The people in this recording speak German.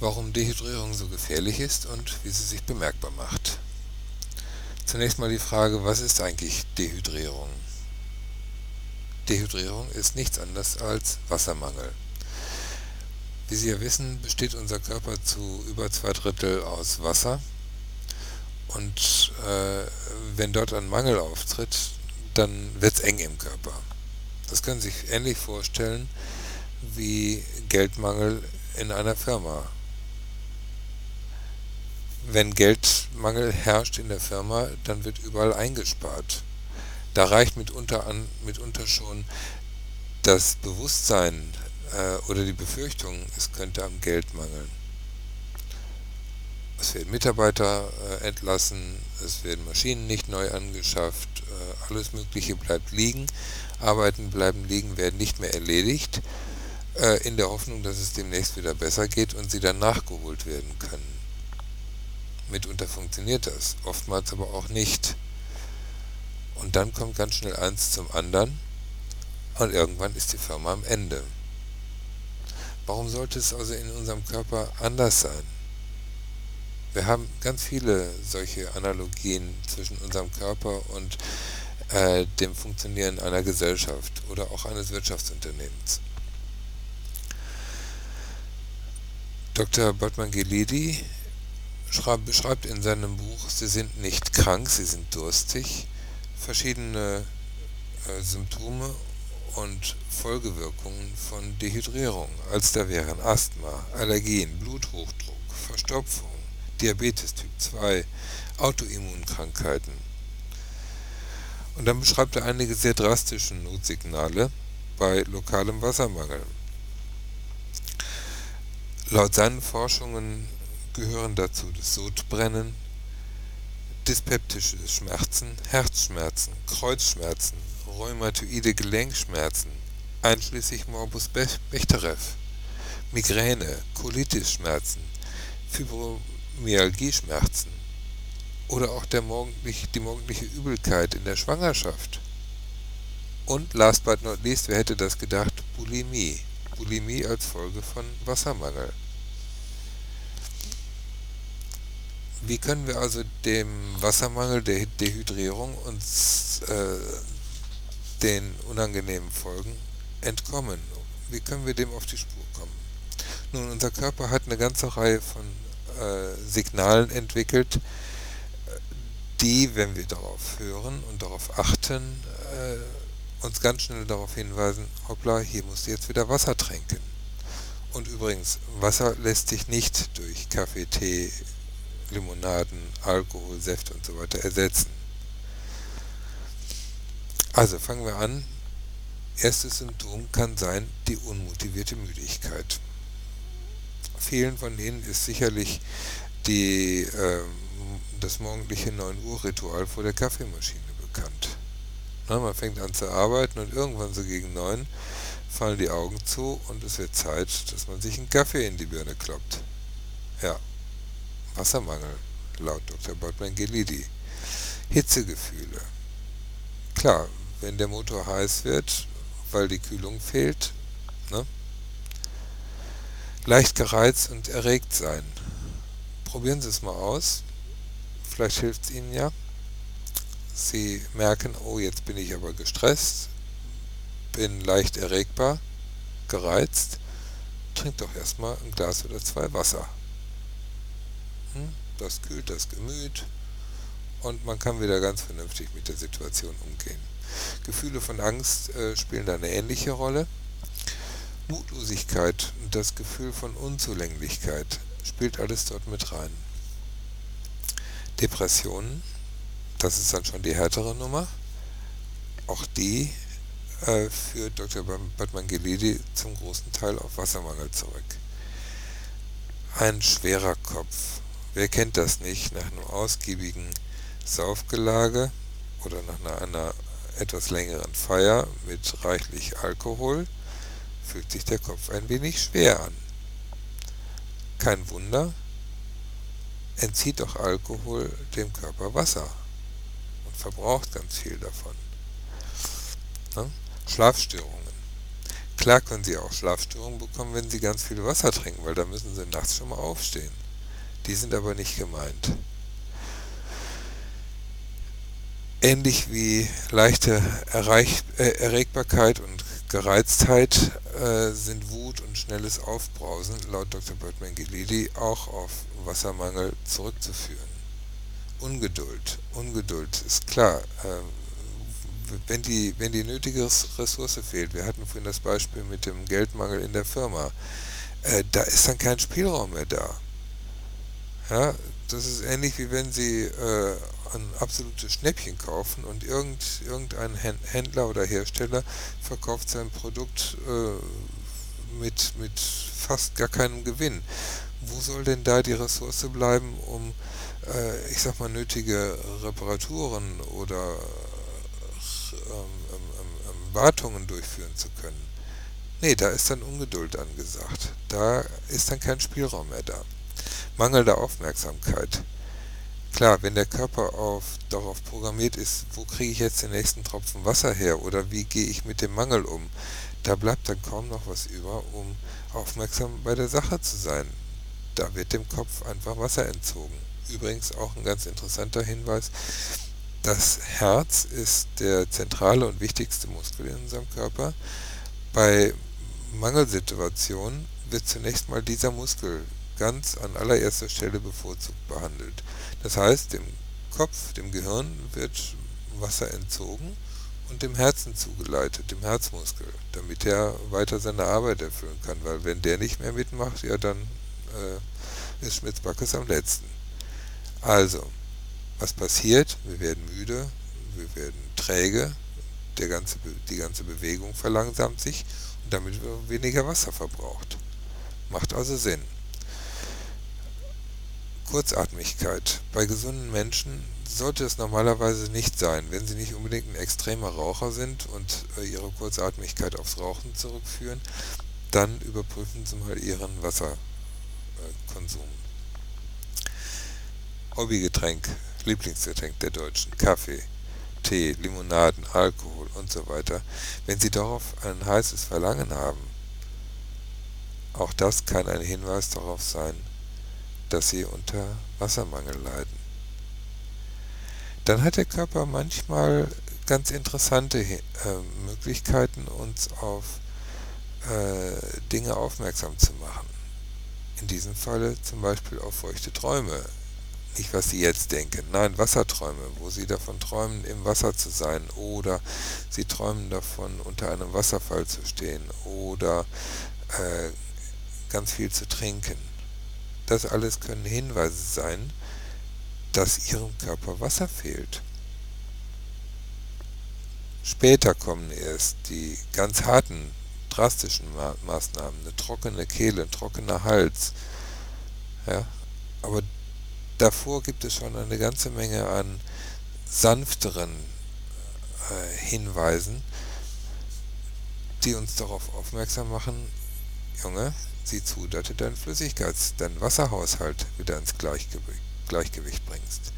warum Dehydrierung so gefährlich ist und wie sie sich bemerkbar macht. Zunächst mal die Frage, was ist eigentlich Dehydrierung? Dehydrierung ist nichts anderes als Wassermangel. Wie Sie ja wissen, besteht unser Körper zu über zwei Drittel aus Wasser und äh, wenn dort ein Mangel auftritt, dann wird es eng im Körper. Das können Sie sich ähnlich vorstellen wie Geldmangel in einer Firma wenn Geldmangel herrscht in der Firma, dann wird überall eingespart. Da reicht mitunter, an, mitunter schon das Bewusstsein äh, oder die Befürchtung, es könnte am Geld mangeln. Es werden Mitarbeiter äh, entlassen, es werden Maschinen nicht neu angeschafft, äh, alles Mögliche bleibt liegen, Arbeiten bleiben liegen, werden nicht mehr erledigt, äh, in der Hoffnung, dass es demnächst wieder besser geht und sie dann nachgeholt werden können. Mitunter funktioniert das, oftmals aber auch nicht. Und dann kommt ganz schnell eins zum anderen und irgendwann ist die Firma am Ende. Warum sollte es also in unserem Körper anders sein? Wir haben ganz viele solche Analogien zwischen unserem Körper und äh, dem Funktionieren einer Gesellschaft oder auch eines Wirtschaftsunternehmens. Dr. Botman Gelidi beschreibt in seinem Buch, sie sind nicht krank, sie sind durstig, verschiedene äh, Symptome und Folgewirkungen von Dehydrierung, als da wären Asthma, Allergien, Bluthochdruck, Verstopfung, Diabetes Typ 2, Autoimmunkrankheiten. Und dann beschreibt er einige sehr drastische Notsignale bei lokalem Wassermangel. Laut seinen Forschungen gehören dazu das Sodbrennen, dyspeptische Schmerzen, Herzschmerzen, Kreuzschmerzen, rheumatoide Gelenkschmerzen, einschließlich Morbus Bechterew, Migräne, Colitis-Schmerzen, Fibromyalgie-Schmerzen oder auch morgendlich, die morgendliche Übelkeit in der Schwangerschaft. Und last but not least, wer hätte das gedacht, Bulimie. Bulimie als Folge von Wassermangel. Wie können wir also dem Wassermangel, der Dehydrierung und äh, den unangenehmen Folgen entkommen? Wie können wir dem auf die Spur kommen? Nun, unser Körper hat eine ganze Reihe von äh, Signalen entwickelt, die, wenn wir darauf hören und darauf achten, äh, uns ganz schnell darauf hinweisen, hoppla, hier musst du jetzt wieder Wasser trinken. Und übrigens, Wasser lässt sich nicht durch Kaffee, Tee, Limonaden, Alkohol, Säfte und so weiter ersetzen. Also fangen wir an. Erstes Symptom kann sein die unmotivierte Müdigkeit. Vielen von Ihnen ist sicherlich die, äh, das morgendliche 9 Uhr Ritual vor der Kaffeemaschine bekannt. Na, man fängt an zu arbeiten und irgendwann so gegen 9 fallen die Augen zu und es wird Zeit, dass man sich einen Kaffee in die Birne kloppt. Ja, Wassermangel, laut Dr. Botman-Gelidi. Hitzegefühle. Klar, wenn der Motor heiß wird, weil die Kühlung fehlt, ne? leicht gereizt und erregt sein. Probieren Sie es mal aus. Vielleicht hilft es Ihnen ja. Sie merken, oh, jetzt bin ich aber gestresst, bin leicht erregbar, gereizt. Trink doch erstmal ein Glas oder zwei Wasser. Das kühlt das Gemüt und man kann wieder ganz vernünftig mit der Situation umgehen. Gefühle von Angst äh, spielen da eine ähnliche Rolle. Mutlosigkeit und das Gefühl von Unzulänglichkeit spielt alles dort mit rein. Depressionen, das ist dann schon die härtere Nummer. Auch die äh, führt Dr. Batman-Gelidi zum großen Teil auf Wassermangel zurück. Ein schwerer Kopf, Wer kennt das nicht? Nach einem ausgiebigen Saufgelage oder nach einer, einer etwas längeren Feier mit reichlich Alkohol fühlt sich der Kopf ein wenig schwer an. Kein Wunder, entzieht doch Alkohol dem Körper Wasser und verbraucht ganz viel davon. Ne? Schlafstörungen. Klar können sie auch Schlafstörungen bekommen, wenn sie ganz viel Wasser trinken, weil da müssen sie nachts schon mal aufstehen. Die sind aber nicht gemeint. Ähnlich wie leichte Erreich äh, Erregbarkeit und Gereiztheit äh, sind Wut und schnelles Aufbrausen laut Dr. Bertman Gelili auch auf Wassermangel zurückzuführen. Ungeduld. Ungeduld ist klar. Äh, wenn die, wenn die nötige Ressource fehlt, wir hatten vorhin das Beispiel mit dem Geldmangel in der Firma, äh, da ist dann kein Spielraum mehr da. Ja, das ist ähnlich wie wenn Sie äh, ein absolutes Schnäppchen kaufen und irgend, irgendein Händler oder Hersteller verkauft sein Produkt äh, mit, mit fast gar keinem Gewinn. Wo soll denn da die Ressource bleiben, um, äh, ich sag mal, nötige Reparaturen oder ähm, ähm, ähm, Wartungen durchführen zu können? Nee, da ist dann Ungeduld angesagt. Da ist dann kein Spielraum mehr da. Mangelnde Aufmerksamkeit. Klar, wenn der Körper auf, darauf programmiert ist, wo kriege ich jetzt den nächsten Tropfen Wasser her oder wie gehe ich mit dem Mangel um, da bleibt dann kaum noch was über, um aufmerksam bei der Sache zu sein. Da wird dem Kopf einfach Wasser entzogen. Übrigens auch ein ganz interessanter Hinweis, das Herz ist der zentrale und wichtigste Muskel in unserem Körper. Bei Mangelsituationen wird zunächst mal dieser Muskel ganz an allererster Stelle bevorzugt behandelt. Das heißt, dem Kopf, dem Gehirn wird Wasser entzogen und dem Herzen zugeleitet, dem Herzmuskel, damit er weiter seine Arbeit erfüllen kann, weil wenn der nicht mehr mitmacht, ja dann äh, ist Schmitzbackes am letzten. Also, was passiert? Wir werden müde, wir werden träge, der ganze, die ganze Bewegung verlangsamt sich und damit wird weniger Wasser verbraucht. Macht also Sinn. Kurzatmigkeit. Bei gesunden Menschen sollte es normalerweise nicht sein, wenn sie nicht unbedingt ein extremer Raucher sind und äh, ihre Kurzatmigkeit aufs Rauchen zurückführen, dann überprüfen Sie mal Ihren Wasserkonsum. Hobbygetränk, Lieblingsgetränk der Deutschen, Kaffee, Tee, Limonaden, Alkohol und so weiter. Wenn Sie darauf ein heißes Verlangen haben, auch das kann ein Hinweis darauf sein, dass sie unter Wassermangel leiden. Dann hat der Körper manchmal ganz interessante äh, Möglichkeiten, uns auf äh, Dinge aufmerksam zu machen. In diesem Falle zum Beispiel auf feuchte Träume. Nicht, was Sie jetzt denken, nein, Wasserträume, wo Sie davon träumen, im Wasser zu sein oder Sie träumen davon, unter einem Wasserfall zu stehen oder äh, ganz viel zu trinken. Das alles können Hinweise sein, dass ihrem Körper Wasser fehlt. Später kommen erst die ganz harten, drastischen Maßnahmen, eine trockene Kehle, ein trockener Hals. Ja, aber davor gibt es schon eine ganze Menge an sanfteren äh, Hinweisen, die uns darauf aufmerksam machen, Junge, sieh zu, dass du deinen Flüssigkeits-, deinen Wasserhaushalt wieder ins Gleichgewicht, Gleichgewicht bringst.